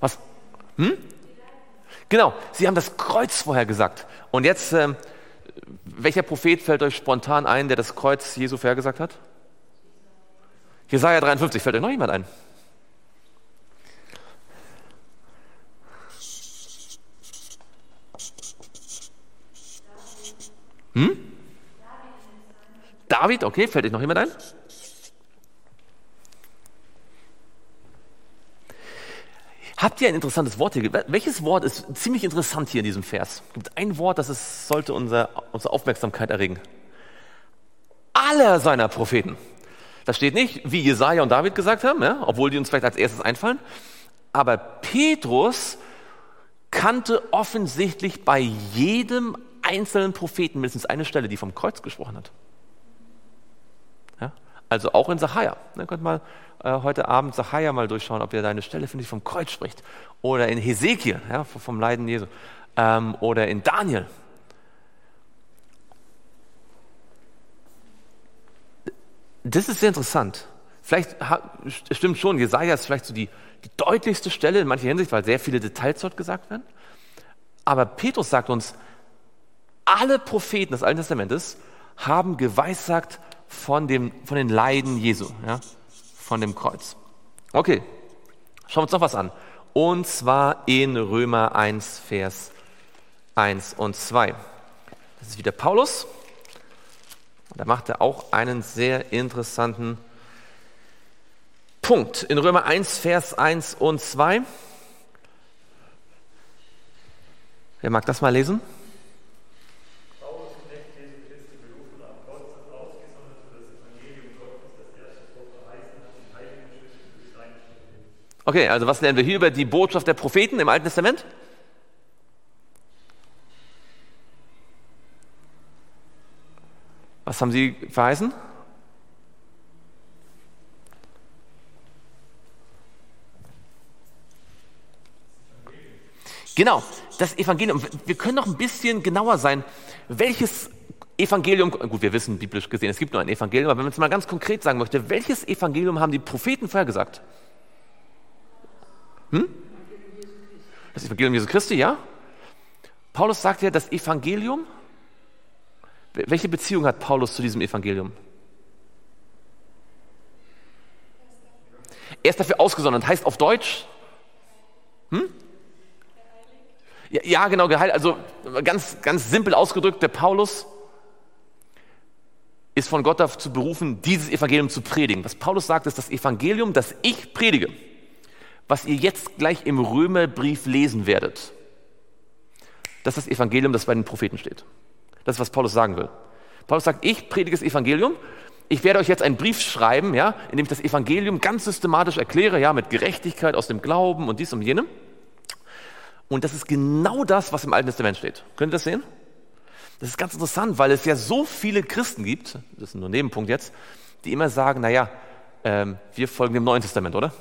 Was? Hm? Genau, sie haben das Kreuz vorhergesagt. Und jetzt, äh, welcher Prophet fällt euch spontan ein, der das Kreuz Jesu vorhergesagt hat? Jesaja 53, fällt euch noch jemand ein? David, okay, fällt euch noch jemand ein? Habt ihr ein interessantes Wort hier? Welches Wort ist ziemlich interessant hier in diesem Vers? Es gibt ein Wort, das ist, sollte unser, unsere Aufmerksamkeit erregen. Aller seiner Propheten. Das steht nicht, wie Jesaja und David gesagt haben, ja, obwohl die uns vielleicht als erstes einfallen. Aber Petrus kannte offensichtlich bei jedem einzelnen Propheten mindestens eine Stelle, die vom Kreuz gesprochen hat. Ja, also auch in Sacharja. Ihr könnt mal äh, heute Abend Sacharja mal durchschauen, ob ihr da eine Stelle findet, die vom Kreuz spricht. Oder in Hesekiel, ja, vom Leiden Jesu. Ähm, oder in Daniel. Das ist sehr interessant. Vielleicht stimmt schon, Jesaja ist vielleicht so die, die deutlichste Stelle in mancher Hinsicht, weil sehr viele Details dort gesagt werden. Aber Petrus sagt uns, alle Propheten des Alten Testamentes haben geweissagt von, dem, von den Leiden Jesu, ja, von dem Kreuz. Okay, schauen wir uns noch was an. Und zwar in Römer 1, Vers 1 und 2. Das ist wieder Paulus. Da macht er auch einen sehr interessanten Punkt. In Römer 1, Vers 1 und 2. Wer mag das mal lesen? Okay, also was lernen wir hier über die Botschaft der Propheten im Alten Testament? Was haben sie verheißen? Genau, das Evangelium. Wir können noch ein bisschen genauer sein. Welches Evangelium, gut, wir wissen biblisch gesehen, es gibt nur ein Evangelium, aber wenn man es mal ganz konkret sagen möchte, welches Evangelium haben die Propheten vorher gesagt? Hm? Das Evangelium Jesu Christi, ja? Paulus sagt ja, das Evangelium. Welche Beziehung hat Paulus zu diesem Evangelium? Er ist dafür ausgesondert, heißt auf Deutsch. Hm? Ja, genau, geheilt. Also ganz, ganz simpel ausgedrückt, der Paulus ist von Gott dazu berufen, dieses Evangelium zu predigen. Was Paulus sagt, ist das Evangelium, das ich predige was ihr jetzt gleich im Römerbrief lesen werdet. Das ist das Evangelium, das bei den Propheten steht. Das ist, was Paulus sagen will. Paulus sagt, ich predige das Evangelium. Ich werde euch jetzt einen Brief schreiben, ja, in dem ich das Evangelium ganz systematisch erkläre, ja, mit Gerechtigkeit aus dem Glauben und dies und jenem. Und das ist genau das, was im Alten Testament steht. Könnt ihr das sehen? Das ist ganz interessant, weil es ja so viele Christen gibt, das ist nur ein Nebenpunkt jetzt, die immer sagen, naja, ähm, wir folgen dem Neuen Testament, oder?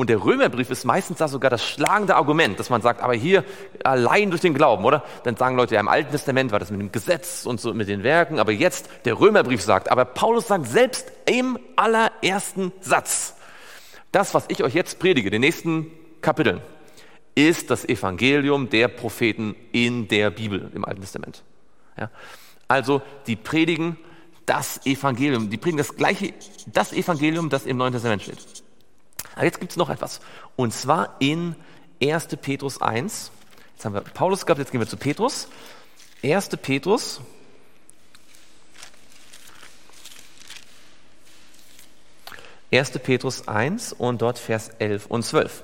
Und der Römerbrief ist meistens da sogar das schlagende Argument, dass man sagt, aber hier allein durch den Glauben, oder? Dann sagen Leute, ja, im Alten Testament war das mit dem Gesetz und so mit den Werken, aber jetzt der Römerbrief sagt, aber Paulus sagt selbst im allerersten Satz, das, was ich euch jetzt predige, den nächsten Kapiteln, ist das Evangelium der Propheten in der Bibel, im Alten Testament. Ja? Also, die predigen das Evangelium, die predigen das gleiche, das Evangelium, das im Neuen Testament steht. Aber jetzt gibt es noch etwas. Und zwar in 1. Petrus 1. Jetzt haben wir Paulus gehabt, jetzt gehen wir zu Petrus. 1. Petrus. Erste Petrus 1 und dort Vers 11 und 12.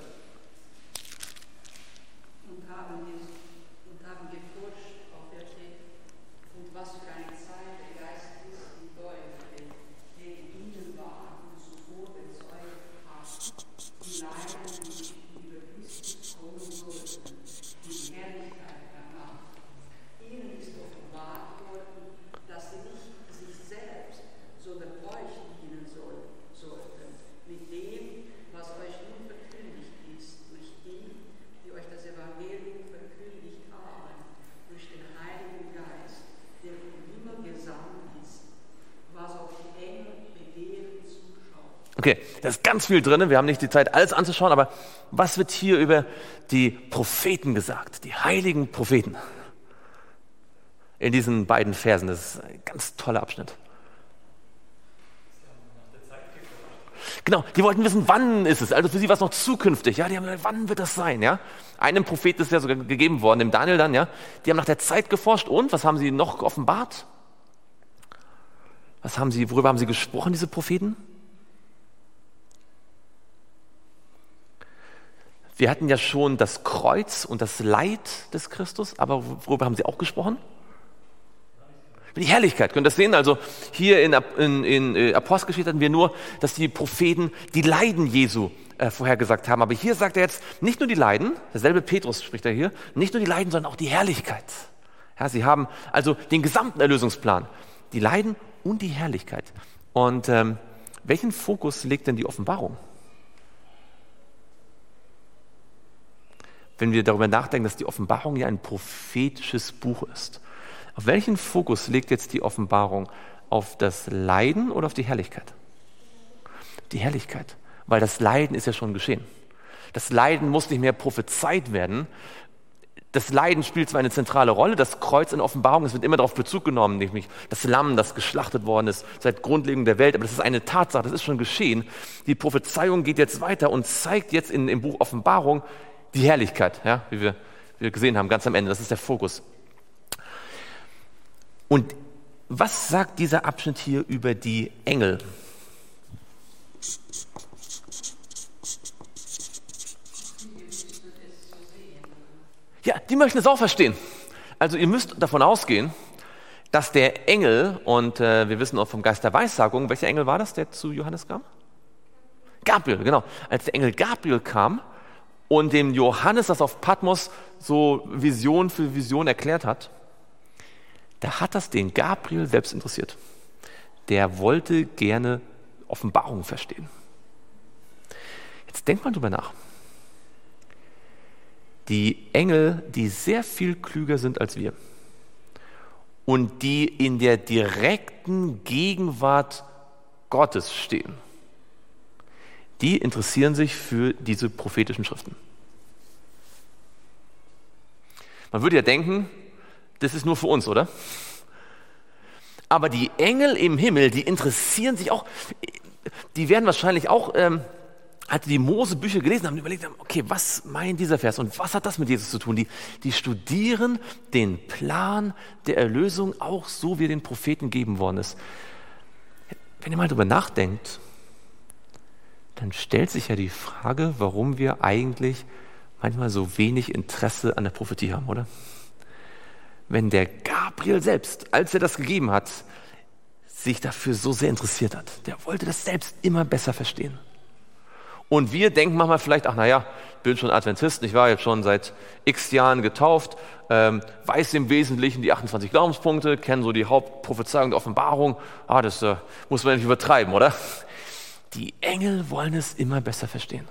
Okay, da ist ganz viel drin. Wir haben nicht die Zeit, alles anzuschauen, aber was wird hier über die Propheten gesagt, die heiligen Propheten? In diesen beiden Versen. Das ist ein ganz toller Abschnitt. Genau, die wollten wissen, wann ist es. Also für sie war es noch zukünftig. Ja, die haben gesagt, wann wird das sein? Ja, einem Propheten ist ja sogar gegeben worden, dem Daniel dann. Ja, die haben nach der Zeit geforscht und was haben sie noch offenbart? Was haben sie, worüber haben sie gesprochen, diese Propheten? Wir hatten ja schon das Kreuz und das Leid des Christus, aber worüber haben sie auch gesprochen? Die Herrlichkeit. Könnt ihr das sehen? Also hier in, in, in äh, Apostelgeschichte hatten wir nur, dass die Propheten die Leiden Jesu äh, vorhergesagt haben. Aber hier sagt er jetzt nicht nur die Leiden, derselbe Petrus spricht er hier, nicht nur die Leiden, sondern auch die Herrlichkeit. Ja, sie haben also den gesamten Erlösungsplan, die Leiden und die Herrlichkeit. Und ähm, welchen Fokus legt denn die Offenbarung? Wenn wir darüber nachdenken, dass die Offenbarung ja ein prophetisches Buch ist. Auf welchen Fokus legt jetzt die Offenbarung? Auf das Leiden oder auf die Herrlichkeit? Die Herrlichkeit weil das Leiden ist ja schon geschehen. Das Leiden muss nicht mehr prophezeit werden. Das Leiden spielt zwar eine zentrale Rolle, das Kreuz in Offenbarung, es wird immer darauf Bezug genommen, nämlich das Lamm, das geschlachtet worden ist seit Grundlegung der Welt, aber das ist eine Tatsache, das ist schon geschehen. Die Prophezeiung geht jetzt weiter und zeigt jetzt in, im Buch Offenbarung die Herrlichkeit, ja, wie, wir, wie wir gesehen haben, ganz am Ende, das ist der Fokus. Und was sagt dieser Abschnitt hier über die Engel? Ja, die möchten es auch verstehen. Also ihr müsst davon ausgehen, dass der Engel, und äh, wir wissen auch vom Geist der Weissagung, welcher Engel war das, der zu Johannes kam? Gabriel, genau. Als der Engel Gabriel kam und dem Johannes das auf Patmos so Vision für Vision erklärt hat, da hat das den Gabriel selbst interessiert. Der wollte gerne Offenbarungen verstehen. Jetzt denkt mal drüber nach die Engel, die sehr viel klüger sind als wir und die in der direkten Gegenwart Gottes stehen, die interessieren sich für diese prophetischen Schriften. Man würde ja denken, das ist nur für uns, oder? Aber die Engel im Himmel, die interessieren sich auch, die werden wahrscheinlich auch ähm, als die Mose-Bücher gelesen haben, überlegt haben, okay, was meint dieser Vers und was hat das mit Jesus zu tun? Die, die studieren den Plan der Erlösung auch so, wie er den Propheten gegeben worden ist. Wenn ihr mal darüber nachdenkt, dann stellt sich ja die Frage, warum wir eigentlich manchmal so wenig Interesse an der Prophetie haben, oder? Wenn der Gabriel selbst, als er das gegeben hat, sich dafür so sehr interessiert hat, der wollte das selbst immer besser verstehen. Und wir denken manchmal vielleicht, ach naja, bin schon Adventist, ich war jetzt schon seit x Jahren getauft, ähm, weiß im Wesentlichen die 28 Glaubenspunkte, kenne so die Hauptprophezeiung der Offenbarung. Ah, das äh, muss man nicht übertreiben, oder? Die Engel wollen es immer besser verstehen.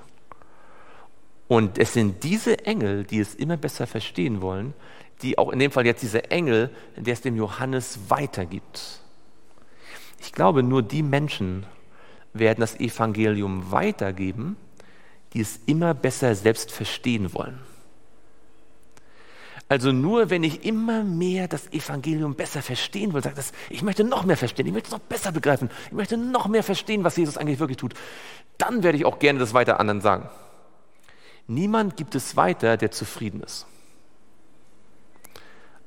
Und es sind diese Engel, die es immer besser verstehen wollen, die auch in dem Fall jetzt diese Engel, der es dem Johannes weitergibt. Ich glaube, nur die Menschen werden das Evangelium weitergeben, die es immer besser selbst verstehen wollen. Also nur wenn ich immer mehr das Evangelium besser verstehen will, sagt das, ich möchte noch mehr verstehen, ich möchte es noch besser begreifen, ich möchte noch mehr verstehen, was Jesus eigentlich wirklich tut, dann werde ich auch gerne das weiter anderen sagen. Niemand gibt es weiter, der zufrieden ist.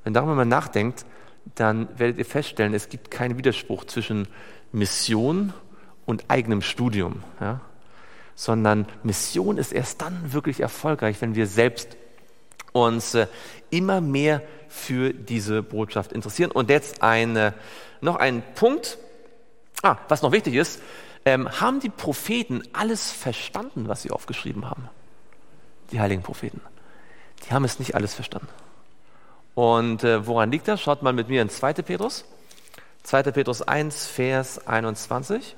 Wenn darüber mal nachdenkt, dann werdet ihr feststellen, es gibt keinen Widerspruch zwischen Mission und eigenem Studium, ja? sondern Mission ist erst dann wirklich erfolgreich, wenn wir selbst uns äh, immer mehr für diese Botschaft interessieren. Und jetzt eine, noch ein Punkt, ah, was noch wichtig ist, ähm, haben die Propheten alles verstanden, was sie aufgeschrieben haben? Die heiligen Propheten. Die haben es nicht alles verstanden. Und äh, woran liegt das? Schaut mal mit mir in 2. Petrus. 2. Petrus 1, Vers 21.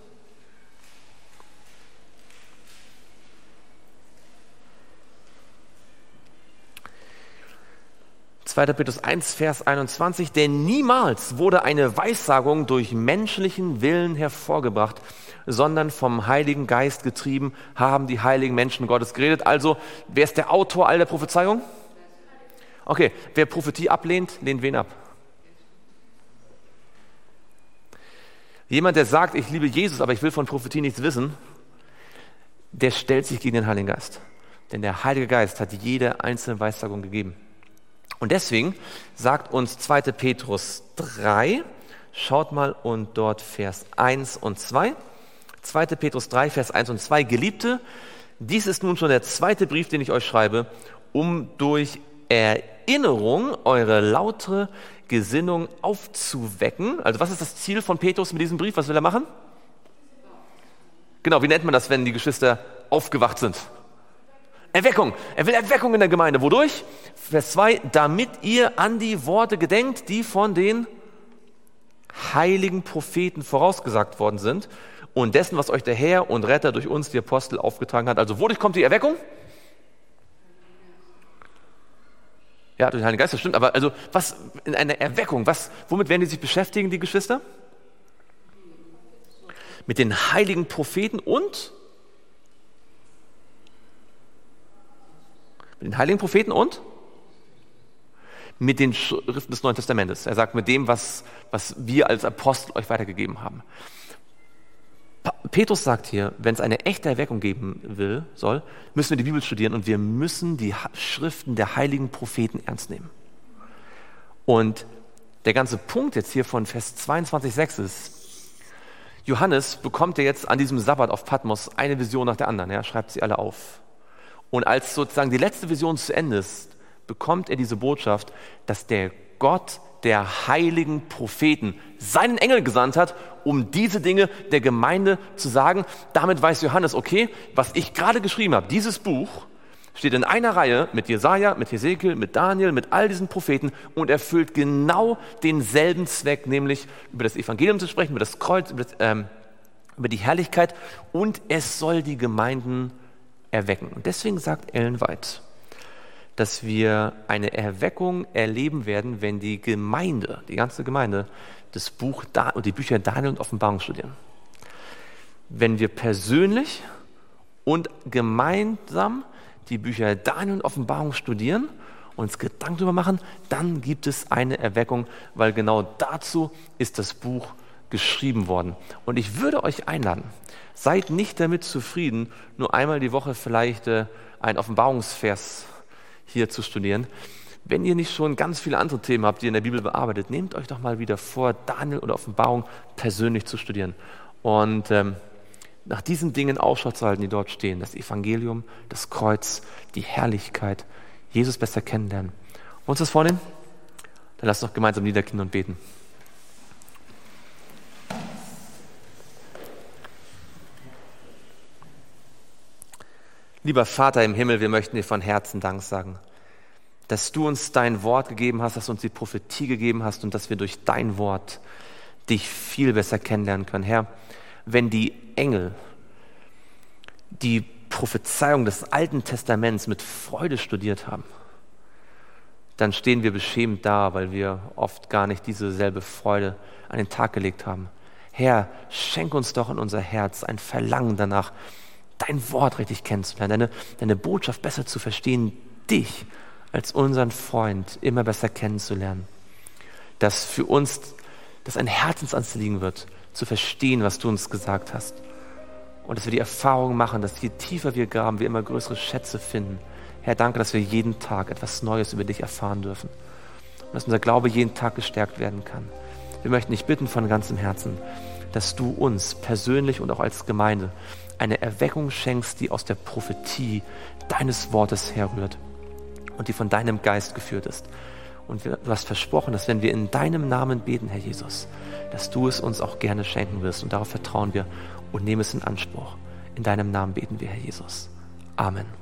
2. Petrus 1, Vers 21, denn niemals wurde eine Weissagung durch menschlichen Willen hervorgebracht, sondern vom Heiligen Geist getrieben haben die heiligen Menschen Gottes geredet. Also, wer ist der Autor all der Prophezeiung? Okay, wer Prophetie ablehnt, lehnt wen ab? Jemand, der sagt, ich liebe Jesus, aber ich will von Prophetie nichts wissen, der stellt sich gegen den Heiligen Geist. Denn der Heilige Geist hat jede einzelne Weissagung gegeben. Und deswegen sagt uns 2. Petrus 3 Schaut mal und dort Vers 1 und 2. 2. Petrus 3, Vers 1 und 2. Geliebte, dies ist nun schon der zweite Brief, den ich euch schreibe, um durch Erinnerung eure lautere Gesinnung aufzuwecken. Also was ist das Ziel von Petrus mit diesem Brief? Was will er machen? Genau, wie nennt man das, wenn die Geschwister aufgewacht sind? Erweckung. Er will Erweckung in der Gemeinde. Wodurch? Vers 2, damit ihr an die Worte gedenkt, die von den heiligen Propheten vorausgesagt worden sind und dessen, was euch der Herr und Retter durch uns, die Apostel, aufgetragen hat. Also wodurch kommt die Erweckung? Ja, durch den Heiligen Geist, das stimmt. Aber also was in einer Erweckung, was, womit werden die sich beschäftigen, die Geschwister? Mit den heiligen Propheten und mit den heiligen Propheten und mit den Schriften des Neuen Testamentes. Er sagt mit dem, was, was wir als Apostel euch weitergegeben haben. Petrus sagt hier, wenn es eine echte Erweckung geben will, soll, müssen wir die Bibel studieren und wir müssen die Schriften der heiligen Propheten ernst nehmen. Und der ganze Punkt jetzt hier von Vers 22,6 ist, Johannes bekommt ja jetzt an diesem Sabbat auf Patmos eine Vision nach der anderen. Er schreibt sie alle auf. Und als sozusagen die letzte Vision zu Ende ist, bekommt er diese Botschaft, dass der Gott der heiligen Propheten seinen Engel gesandt hat, um diese Dinge der Gemeinde zu sagen. Damit weiß Johannes, okay, was ich gerade geschrieben habe, dieses Buch steht in einer Reihe mit Jesaja, mit Hesekiel, mit Daniel, mit all diesen Propheten und erfüllt genau denselben Zweck, nämlich über das Evangelium zu sprechen, über das Kreuz, über, das, ähm, über die Herrlichkeit und es soll die Gemeinden erwecken. Und deswegen sagt Ellen White, dass wir eine Erweckung erleben werden, wenn die Gemeinde, die ganze Gemeinde, das Buch und die Bücher Daniel und Offenbarung studieren. Wenn wir persönlich und gemeinsam die Bücher Daniel und Offenbarung studieren, uns Gedanken darüber machen, dann gibt es eine Erweckung, weil genau dazu ist das Buch geschrieben worden. Und ich würde euch einladen, seid nicht damit zufrieden, nur einmal die Woche vielleicht äh, ein Offenbarungsvers hier zu studieren. Wenn ihr nicht schon ganz viele andere Themen habt, die ihr in der Bibel bearbeitet, nehmt euch doch mal wieder vor, Daniel oder Offenbarung persönlich zu studieren. Und ähm, nach diesen Dingen Ausschau zu halten, die dort stehen. Das Evangelium, das Kreuz, die Herrlichkeit, Jesus besser kennenlernen. Wollen wir uns das vornehmen? Dann lasst uns doch gemeinsam niederknien und beten. Lieber Vater im Himmel, wir möchten dir von Herzen Dank sagen, dass du uns dein Wort gegeben hast, dass du uns die Prophetie gegeben hast und dass wir durch dein Wort dich viel besser kennenlernen können. Herr, wenn die Engel die Prophezeiung des Alten Testaments mit Freude studiert haben, dann stehen wir beschämt da, weil wir oft gar nicht diese selbe Freude an den Tag gelegt haben. Herr, schenk uns doch in unser Herz ein Verlangen danach, dein Wort richtig kennenzulernen, deine, deine Botschaft besser zu verstehen, dich als unseren Freund immer besser kennenzulernen. Dass für uns das ein Herzensanliegen wird, zu verstehen, was du uns gesagt hast. Und dass wir die Erfahrung machen, dass je tiefer wir graben, wir immer größere Schätze finden. Herr, danke, dass wir jeden Tag etwas Neues über dich erfahren dürfen. Und dass unser Glaube jeden Tag gestärkt werden kann. Wir möchten dich bitten von ganzem Herzen, dass du uns persönlich und auch als Gemeinde eine Erweckung schenkst, die aus der Prophetie deines Wortes herrührt und die von deinem Geist geführt ist. Und du hast versprochen, dass wenn wir in deinem Namen beten, Herr Jesus, dass du es uns auch gerne schenken wirst. Und darauf vertrauen wir und nehmen es in Anspruch. In deinem Namen beten wir, Herr Jesus. Amen.